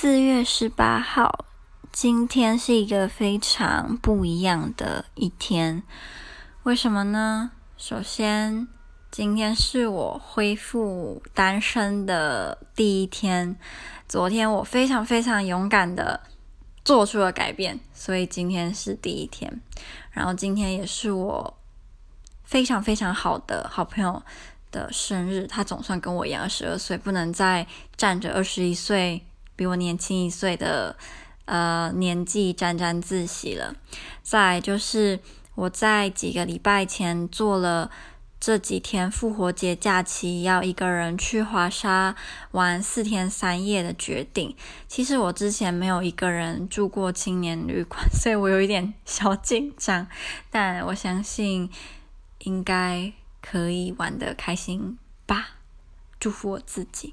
四月十八号，今天是一个非常不一样的一天。为什么呢？首先，今天是我恢复单身的第一天。昨天我非常非常勇敢的做出了改变，所以今天是第一天。然后今天也是我非常非常好的好朋友的生日，他总算跟我一样二十二岁，不能再站着二十一岁。比我年轻一岁的呃年纪沾沾自喜了。再就是我在几个礼拜前做了这几天复活节假期要一个人去华沙玩四天三夜的决定。其实我之前没有一个人住过青年旅馆，所以我有一点小紧张，但我相信应该可以玩得开心吧。祝福我自己。